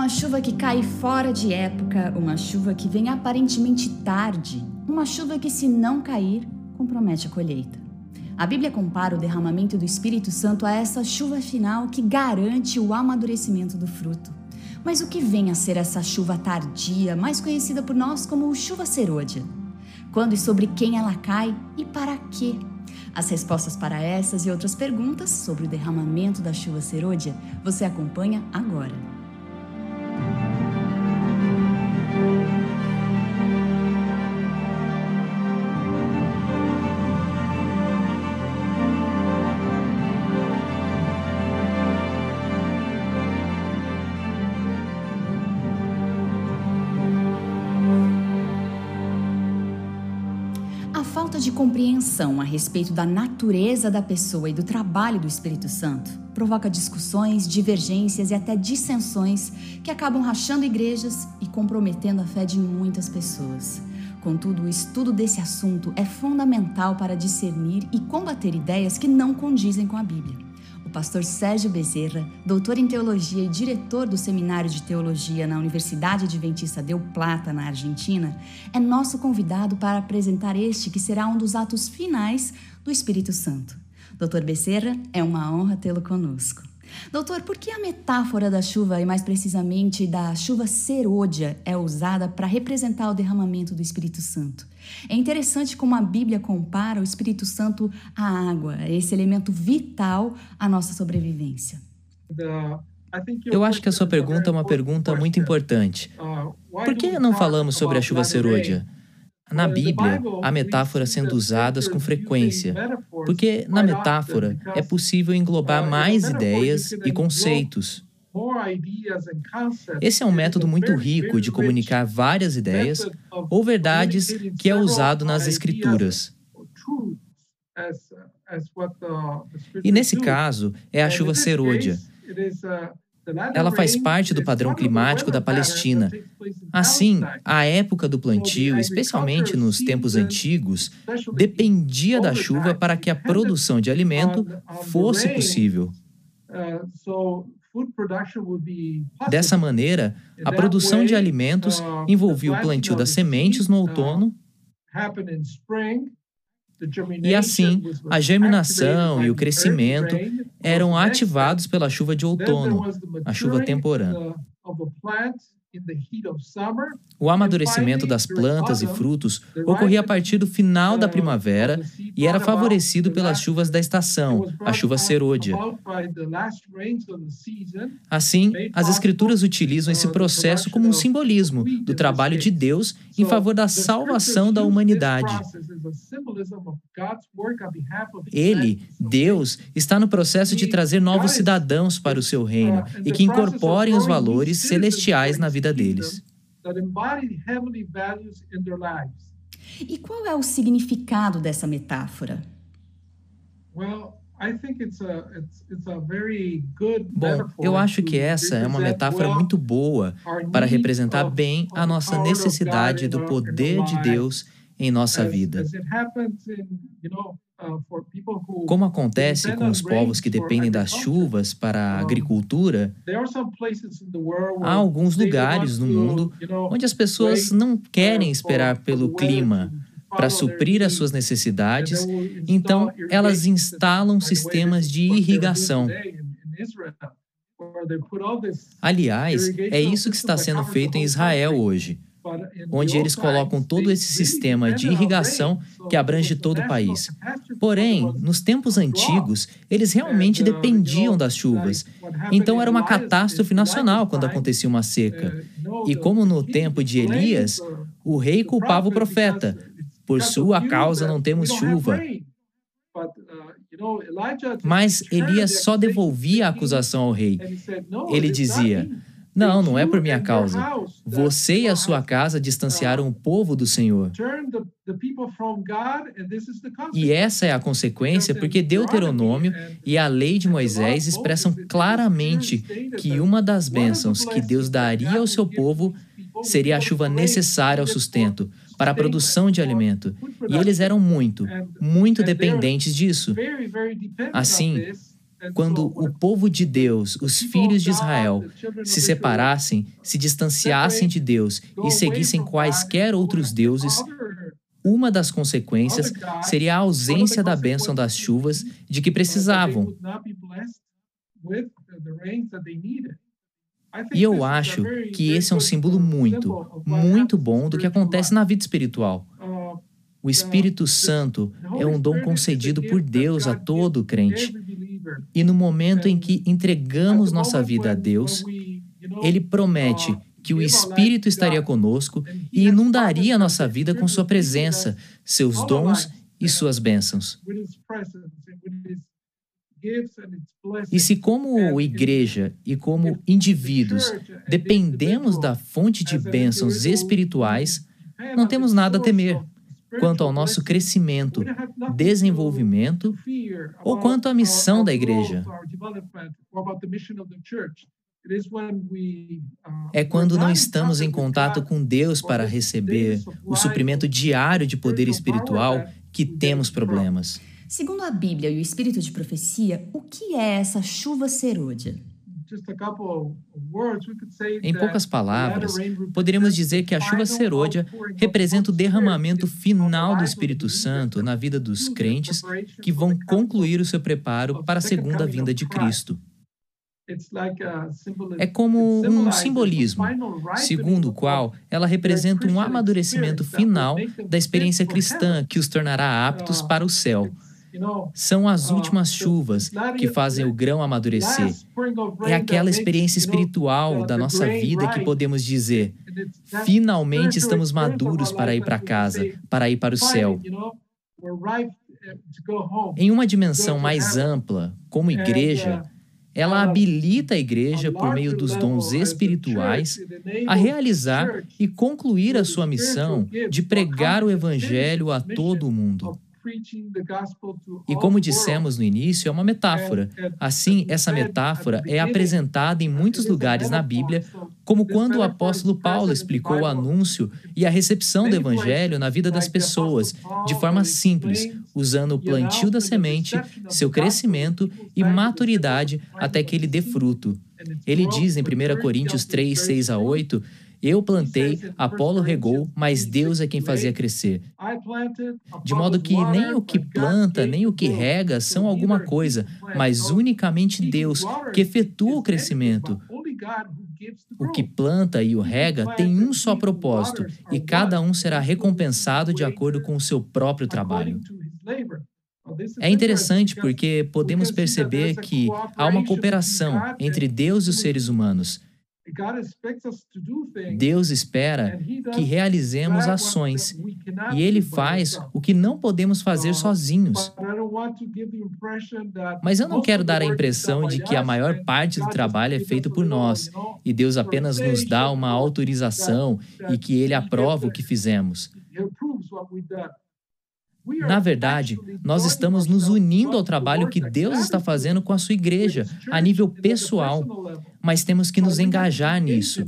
uma chuva que cai fora de época, uma chuva que vem aparentemente tarde, uma chuva que, se não cair, compromete a colheita. A Bíblia compara o derramamento do Espírito Santo a essa chuva final que garante o amadurecimento do fruto. Mas o que vem a ser essa chuva tardia, mais conhecida por nós como chuva serôdia? Quando e sobre quem ela cai e para quê? As respostas para essas e outras perguntas sobre o derramamento da chuva serôdia você acompanha agora. De compreensão a respeito da natureza da pessoa e do trabalho do Espírito Santo provoca discussões, divergências e até dissensões que acabam rachando igrejas e comprometendo a fé de muitas pessoas. Contudo, o estudo desse assunto é fundamental para discernir e combater ideias que não condizem com a Bíblia. O pastor Sérgio Bezerra, doutor em teologia e diretor do Seminário de Teologia na Universidade Adventista Del Plata, na Argentina, é nosso convidado para apresentar este que será um dos atos finais do Espírito Santo. Doutor Bezerra, é uma honra tê-lo conosco. Doutor, por que a metáfora da chuva, e mais precisamente da chuva serôdia, é usada para representar o derramamento do Espírito Santo? É interessante como a Bíblia compara o Espírito Santo à água, esse elemento vital à nossa sobrevivência. Eu acho que a sua pergunta é uma pergunta muito importante. Por que não falamos sobre a chuva serôdia? Na Bíblia, há metáforas sendo usadas com frequência, porque na metáfora é possível englobar mais ideias e conceitos. Esse é um método muito rico de comunicar várias ideias ou verdades que é usado nas Escrituras. E nesse caso, é a chuva serôdia. Ela faz parte do padrão climático da Palestina. Assim, a época do plantio, especialmente nos tempos antigos, dependia da chuva para que a produção de alimento fosse possível. Dessa maneira, a produção de alimentos envolvia o plantio das sementes no outono e assim, a germinação e o crescimento eram ativados pela chuva de outono, a chuva temporã. O amadurecimento das plantas e frutos ocorria a partir do final da primavera e era favorecido pelas chuvas da estação, a chuva serôdia. Assim, as Escrituras utilizam esse processo como um simbolismo do trabalho de Deus em favor da salvação da humanidade. Ele, Deus, está no processo de trazer novos cidadãos para o seu reino e que incorporem os valores celestiais na vida deles. E qual é o significado dessa metáfora? Bom, eu acho que essa é uma metáfora muito boa para representar bem a nossa necessidade do poder de Deus em nossa vida. Uh, Como acontece com os povos que dependem das chuvas para a agricultura, há alguns lugares no mundo onde as pessoas não querem esperar pelo clima para suprir as suas necessidades, então elas instalam sistemas de irrigação. Aliás, é isso que está sendo feito em Israel hoje onde eles colocam todo esse sistema de irrigação que abrange todo o país. Porém, nos tempos antigos, eles realmente dependiam das chuvas. Então era uma catástrofe nacional quando acontecia uma seca. E como no tempo de Elias, o rei culpava o profeta: por sua causa não temos chuva. Mas Elias só devolvia a acusação ao rei. Ele dizia: não, não é por minha causa. Você e a sua casa distanciaram o povo do Senhor. E essa é a consequência porque Deuteronômio e a lei de Moisés expressam claramente que uma das bênçãos que Deus daria ao seu povo seria a chuva necessária ao sustento, para a produção de alimento. E eles eram muito, muito dependentes disso. Assim, quando o povo de Deus, os filhos de Israel, se separassem, se distanciassem de Deus e seguissem quaisquer outros deuses, uma das consequências seria a ausência da bênção das chuvas de que precisavam. E eu acho que esse é um símbolo muito, muito bom do que acontece na vida espiritual. O Espírito Santo é um dom concedido por Deus a todo crente. E no momento em que entregamos nossa vida a Deus, Ele promete que o Espírito estaria conosco e inundaria a nossa vida com Sua presença, seus dons e suas bênçãos. E se, como igreja e como indivíduos, dependemos da fonte de bênçãos espirituais, não temos nada a temer quanto ao nosso crescimento, desenvolvimento ou quanto à missão da igreja. É quando não estamos em contato com Deus para receber o suprimento diário de poder espiritual que temos problemas. Segundo a Bíblia e o Espírito de Profecia, o que é essa chuva serôdia? Em poucas palavras, poderíamos dizer que a chuva serôdia representa o derramamento final do Espírito Santo na vida dos crentes que vão concluir o seu preparo para a segunda vinda de Cristo. É como um simbolismo, segundo o qual ela representa um amadurecimento final da experiência cristã que os tornará aptos para o céu. São as uh, últimas chuvas que fazem o grão amadurecer. É aquela experiência espiritual da nossa vida que podemos dizer: finalmente estamos maduros para ir para casa, para ir para o céu. Em uma dimensão mais ampla, como igreja, ela habilita a igreja, por meio dos dons espirituais, a realizar e concluir a sua missão de pregar o Evangelho a todo o mundo. E como dissemos no início, é uma metáfora. Assim, essa metáfora é apresentada em muitos lugares na Bíblia, como quando o apóstolo Paulo explicou o anúncio e a recepção do evangelho na vida das pessoas, de forma simples, usando o plantio da semente, seu crescimento e maturidade até que ele dê fruto. Ele diz em 1 Coríntios 3, 6 a 8 eu plantei, Apolo regou, mas Deus é quem fazia crescer. De modo que nem o que planta, nem o que rega são alguma coisa, mas unicamente Deus que efetua o crescimento. O que planta e o rega tem um só propósito, e cada um será recompensado de acordo com o seu próprio trabalho. É interessante porque podemos perceber que há uma cooperação entre Deus e os seres humanos. Deus espera que realizemos ações. e Ele faz o que não podemos fazer sozinhos. Mas eu não quero dar a impressão de que a maior parte do trabalho é feito por nós. e Deus apenas nos dá uma autorização e que Ele aprova o que fizemos. Na verdade, nós estamos nos unindo ao trabalho que Deus está fazendo com a sua igreja, a nível pessoal, mas temos que nos engajar nisso.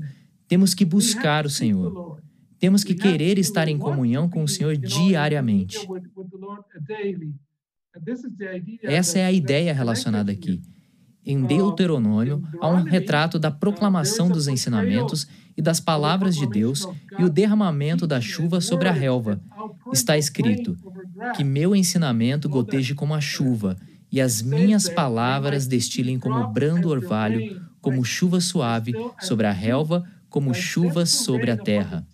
Temos que buscar o Senhor. Temos que querer estar em comunhão com o Senhor diariamente. Essa é a ideia relacionada aqui. Em Deuteronômio, há um retrato da proclamação dos ensinamentos e das palavras de Deus e o derramamento da chuva sobre a relva. Está escrito: Que meu ensinamento goteje como a chuva, e as minhas palavras destilem como brando orvalho, como chuva suave sobre a relva, como chuva sobre a terra.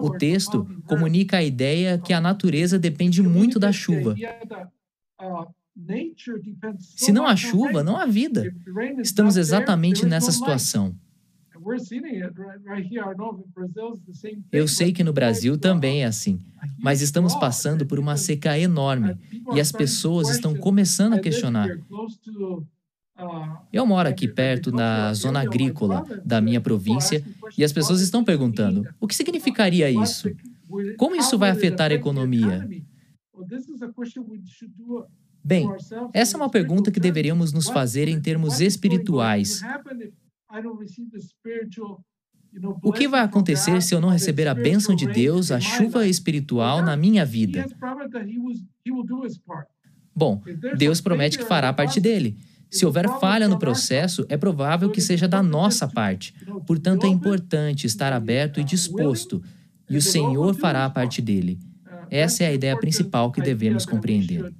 O texto comunica a ideia que a natureza depende muito da chuva. Se não há chuva, não há vida. Estamos exatamente nessa situação. Eu sei que no Brasil também é assim, mas estamos passando por uma seca enorme e as pessoas estão começando a questionar. Eu moro aqui perto na zona agrícola da minha província e as pessoas estão perguntando: o que significaria isso? Como isso vai afetar a economia? Bem, essa é uma pergunta que deveríamos nos fazer em termos espirituais. O que vai acontecer se eu não receber a bênção de Deus, a chuva espiritual na minha vida? Bom, Deus promete que fará parte dele. Se houver falha no processo, é provável que seja da nossa parte. Portanto, é importante estar aberto e disposto, e o Senhor fará a parte dele. Essa é a ideia principal que devemos compreender.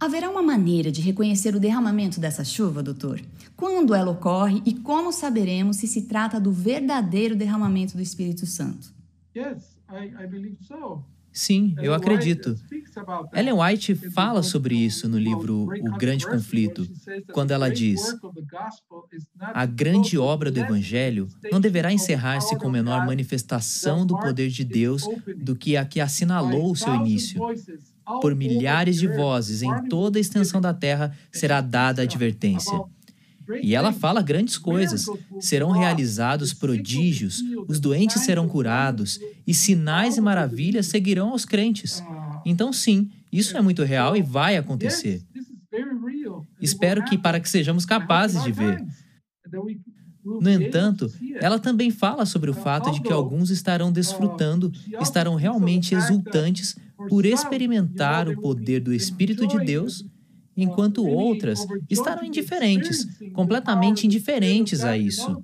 Haverá uma maneira de reconhecer o derramamento dessa chuva, doutor? Quando ela ocorre e como saberemos se se trata do verdadeiro derramamento do Espírito Santo? Yes, I, I believe so. Sim, eu acredito. Ellen White fala sobre isso no livro O Grande Conflito, quando ela diz: A grande obra do Evangelho não deverá encerrar-se com menor manifestação do poder de Deus do que a que assinalou o seu início. Por milhares de vozes em toda a extensão da terra será dada a advertência. E ela fala grandes coisas. Serão realizados prodígios, os doentes serão curados, e sinais e maravilhas seguirão aos crentes. Então, sim, isso é muito real e vai acontecer. Espero que para que sejamos capazes de ver. No entanto, ela também fala sobre o fato de que alguns estarão desfrutando, estarão realmente exultantes por experimentar o poder do Espírito de Deus enquanto outras estarão indiferentes, completamente indiferentes a isso.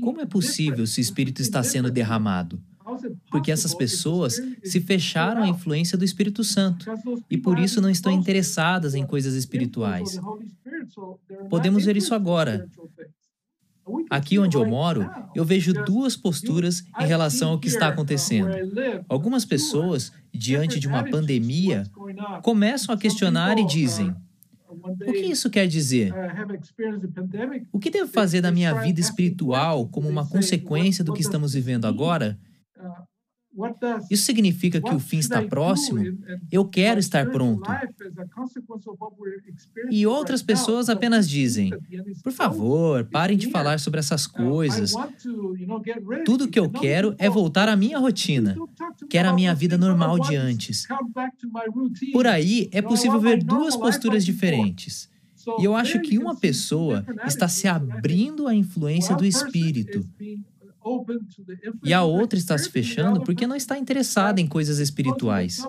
Como é possível se o Espírito está sendo derramado? Porque essas pessoas se fecharam à influência do Espírito Santo e por isso não estão interessadas em coisas espirituais. Podemos ver isso agora. Aqui onde eu moro, eu vejo duas posturas em relação ao que está acontecendo. Algumas pessoas, diante de uma pandemia, começam a questionar e dizem: o que isso quer dizer? O que devo fazer da minha vida espiritual como uma consequência do que estamos vivendo agora? Isso significa que o fim está próximo? Eu quero estar pronto. E outras pessoas apenas dizem: por favor, parem de falar sobre essas coisas. Tudo que eu quero é voltar à minha rotina, que era a minha vida normal de antes. Por aí é possível ver duas posturas diferentes. E eu acho que uma pessoa está se abrindo à influência do Espírito e a outra está se fechando porque não está interessada em coisas espirituais.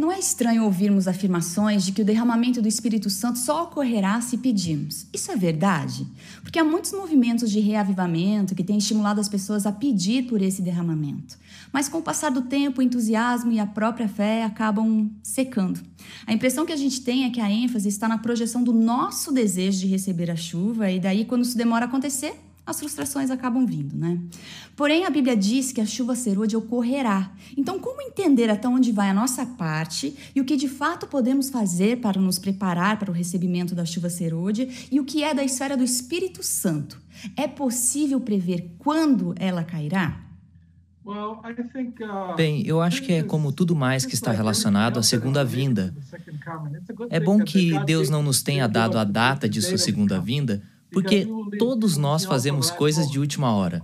Não é estranho ouvirmos afirmações de que o derramamento do Espírito Santo só ocorrerá se pedirmos. Isso é verdade? Porque há muitos movimentos de reavivamento que têm estimulado as pessoas a pedir por esse derramamento. Mas com o passar do tempo, o entusiasmo e a própria fé acabam secando. A impressão que a gente tem é que a ênfase está na projeção do nosso desejo de receber a chuva, e daí, quando isso demora a acontecer, as frustrações acabam vindo, né? Porém, a Bíblia diz que a chuva serôdia ocorrerá. Então, como entender até onde vai a nossa parte e o que de fato podemos fazer para nos preparar para o recebimento da chuva serôdia e o que é da esfera do Espírito Santo? É possível prever quando ela cairá? Uh, Bem, eu acho que é como tudo mais que está relacionado à segunda vinda. É bom que Deus não nos tenha dado a data de sua segunda vinda, porque todos nós fazemos coisas de última hora.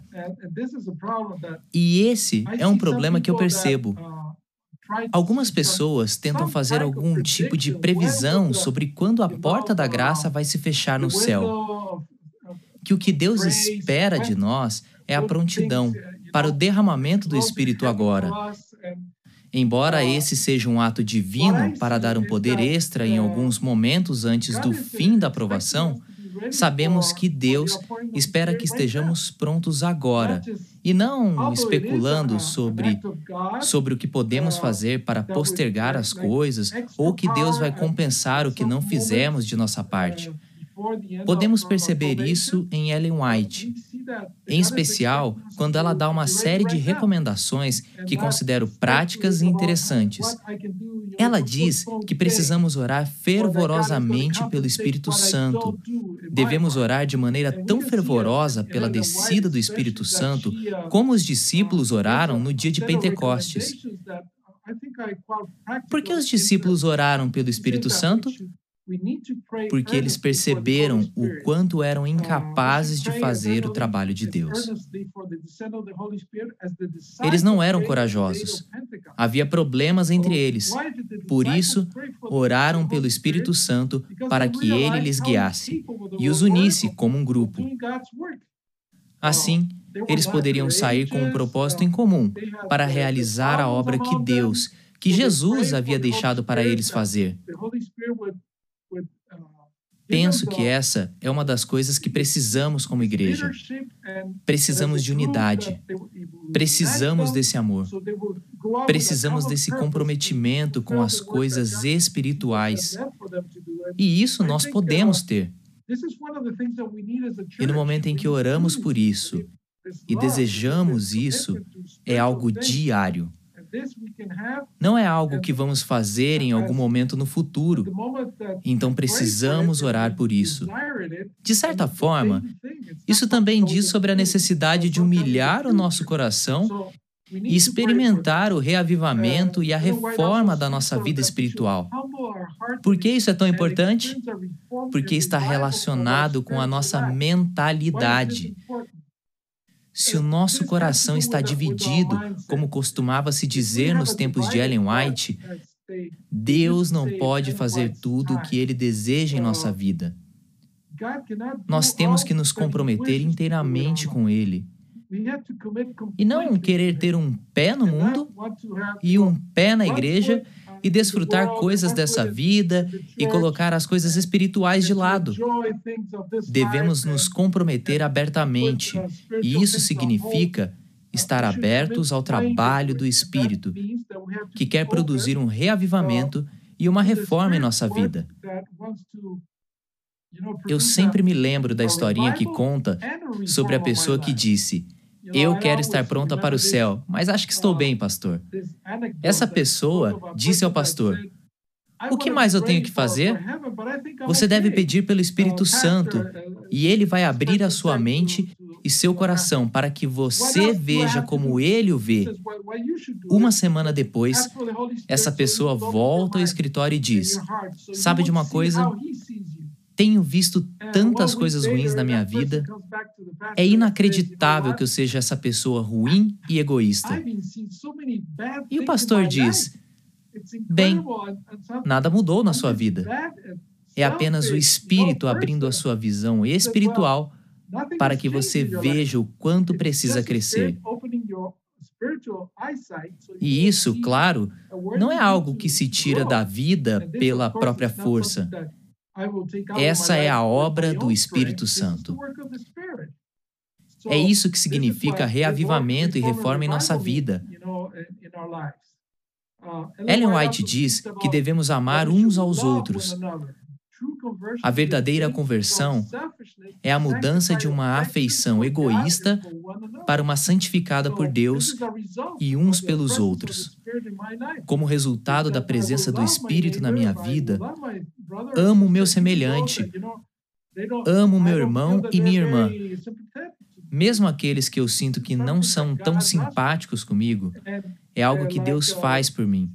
E esse é um problema que eu percebo. Algumas pessoas tentam fazer algum tipo de previsão sobre quando a porta da graça vai se fechar no céu. Que o que Deus espera de nós é a prontidão para o derramamento do Espírito agora. Embora esse seja um ato divino para dar um poder extra em alguns momentos antes do fim da aprovação, sabemos que Deus espera que estejamos prontos agora e não especulando sobre, sobre o que podemos fazer para postergar as coisas ou que Deus vai compensar o que não fizemos de nossa parte. Podemos perceber isso em Ellen White, em especial quando ela dá uma série de recomendações que considero práticas e interessantes. Ela diz que precisamos orar fervorosamente pelo Espírito Santo. Devemos orar de maneira tão fervorosa pela descida do Espírito Santo como os discípulos oraram no dia de Pentecostes. Por que os discípulos oraram pelo Espírito Santo? porque eles perceberam o quanto eram uh, incapazes de fazer o trabalho de Deus. Eles não eram corajosos. Havia problemas entre eles. Por isso, oraram pelo Espírito Santo para que ele lhes guiasse e os unisse como um grupo. Assim, eles poderiam sair com um propósito em comum para realizar a obra que Deus, que Jesus havia deixado para eles fazer. Penso que essa é uma das coisas que precisamos como igreja. Precisamos de unidade. Precisamos desse amor. Precisamos desse comprometimento com as coisas espirituais. E isso nós podemos ter. E no momento em que oramos por isso e desejamos isso, é algo diário. Não é algo que vamos fazer em algum momento no futuro. Então precisamos orar por isso. De certa forma, isso também diz sobre a necessidade de humilhar o nosso coração e experimentar o reavivamento e a reforma da nossa vida espiritual. Por que isso é tão importante? Porque está relacionado com a nossa mentalidade. Se o nosso coração está dividido, como costumava se dizer nos tempos de Ellen White, Deus não pode fazer tudo o que ele deseja em nossa vida. Nós temos que nos comprometer inteiramente com Ele. E não querer ter um pé no mundo e um pé na igreja e desfrutar coisas dessa vida e colocar as coisas espirituais de lado. Devemos nos comprometer abertamente, e isso significa estar abertos ao trabalho do Espírito, que quer produzir um reavivamento e uma reforma em nossa vida. Eu sempre me lembro da historinha que conta sobre a pessoa que disse: eu quero estar pronta para o céu, mas acho que estou bem, pastor. Essa pessoa disse ao pastor: O que mais eu tenho que fazer? Você deve pedir pelo Espírito Santo e ele vai abrir a sua mente e seu coração para que você veja como ele o vê. Uma semana depois, essa pessoa volta ao escritório e diz: Sabe de uma coisa? Tenho visto tantas coisas ruins na minha vida. É inacreditável que eu seja essa pessoa ruim e egoísta. E o pastor diz: Bem, nada mudou na sua vida. É apenas o Espírito abrindo a sua visão espiritual para que você veja o quanto precisa crescer. E isso, claro, não é algo que se tira da vida pela própria força. Essa é a obra do Espírito Santo. É isso que significa reavivamento e reforma em nossa vida. Ellen White diz que devemos amar uns aos outros. A verdadeira conversão é a mudança de uma afeição egoísta para uma santificada por Deus e uns pelos outros. Como resultado da presença do Espírito na minha vida, amo o meu semelhante, amo meu irmão e minha irmã, mesmo aqueles que eu sinto que não são tão simpáticos comigo, é algo que Deus faz por mim.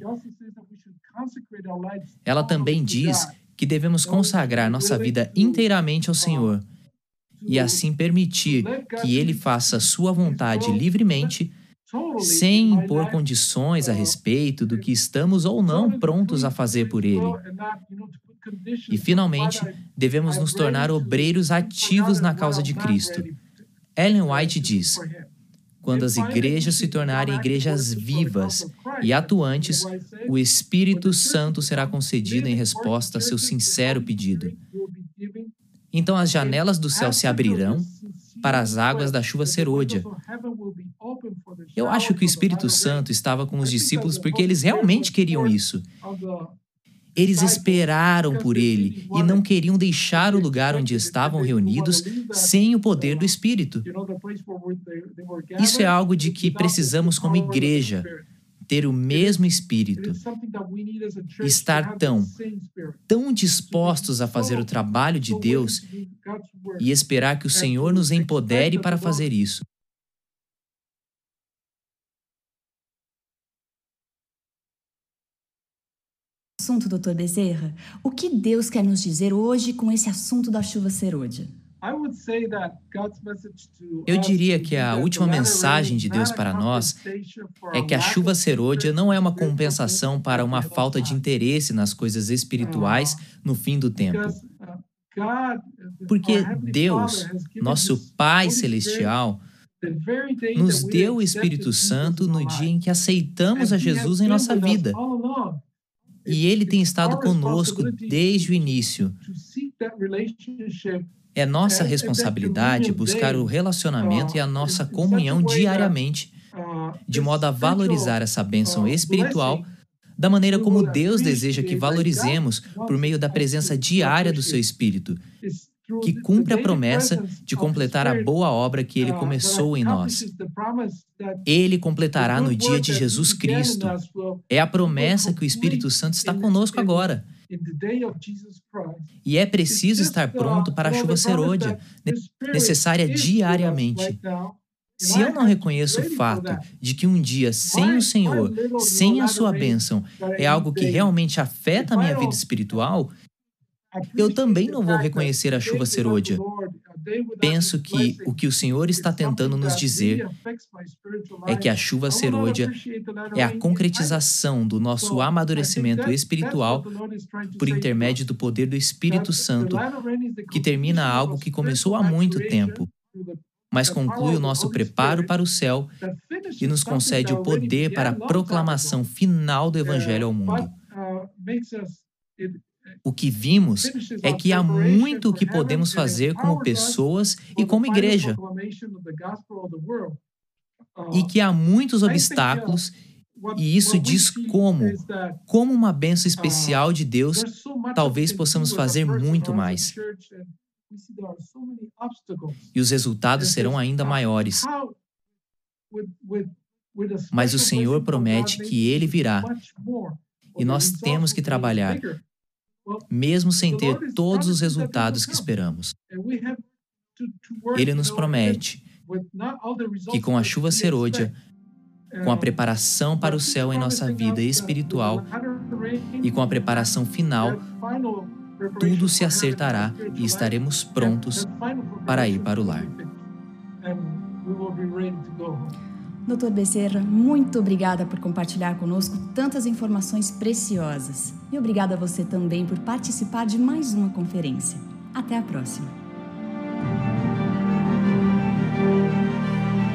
Ela também diz que devemos consagrar nossa vida inteiramente ao Senhor e assim permitir que Ele faça Sua vontade livremente, sem impor condições a respeito do que estamos ou não prontos a fazer por Ele. E, finalmente, devemos nos tornar obreiros ativos na causa de Cristo. Ellen White diz: quando as igrejas se tornarem igrejas vivas e atuantes, o Espírito Santo será concedido em resposta a seu sincero pedido. Então as janelas do céu se abrirão para as águas da chuva serôdia. Eu acho que o Espírito Santo estava com os discípulos porque eles realmente queriam isso. Eles esperaram por ele e não queriam deixar o lugar onde estavam reunidos sem o poder do Espírito. Isso é algo de que precisamos como igreja ter o mesmo espírito, estar tão, tão dispostos a fazer o trabalho de Deus e esperar que o Senhor nos empodere para fazer isso. assunto, doutor Bezerra? O que Deus quer nos dizer hoje com esse assunto da chuva serôdia? Eu diria que a última mensagem de Deus para nós é que a chuva serôdia não é uma compensação para uma falta de interesse nas coisas espirituais no fim do tempo. Porque Deus, nosso Pai Celestial, nos deu o Espírito Santo no dia em que aceitamos a Jesus em nossa vida. E ele tem estado conosco desde o início. É nossa responsabilidade buscar o relacionamento e a nossa comunhão diariamente, de modo a valorizar essa bênção espiritual da maneira como Deus deseja que valorizemos por meio da presença diária do seu Espírito, que cumpre a promessa de completar a boa obra que ele começou em nós. Ele completará no dia de Jesus Cristo. É a promessa que o Espírito Santo está conosco agora. E é preciso estar pronto para a chuva serôdia, necessária diariamente. Se eu não reconheço o fato de que um dia sem o Senhor, sem a sua bênção, é algo que realmente afeta a minha vida espiritual, eu também não vou reconhecer a chuva serôdia. Penso que o que o Senhor está tentando nos dizer é que a chuva serôdia é a concretização do nosso amadurecimento espiritual por intermédio do poder do Espírito Santo, que termina algo que começou há muito tempo mas conclui o nosso preparo para o céu e nos concede o poder para a proclamação final do Evangelho ao mundo. O que vimos é que há muito que podemos fazer como pessoas e como igreja, e que há muitos obstáculos, e isso diz como, como uma benção especial de Deus, talvez possamos fazer muito mais. e os resultados serão ainda maiores. Mas o Senhor promete que Ele virá. e nós temos que trabalhar, mesmo sem ter todos os resultados que esperamos. Ele nos promete que com a chuva serôdia, com a preparação para o céu em nossa vida espiritual e com a preparação final, tudo se acertará e estaremos prontos para ir para o lar. Doutor Becerra, muito obrigada por compartilhar conosco tantas informações preciosas. E obrigada a você também por participar de mais uma conferência. Até a próxima.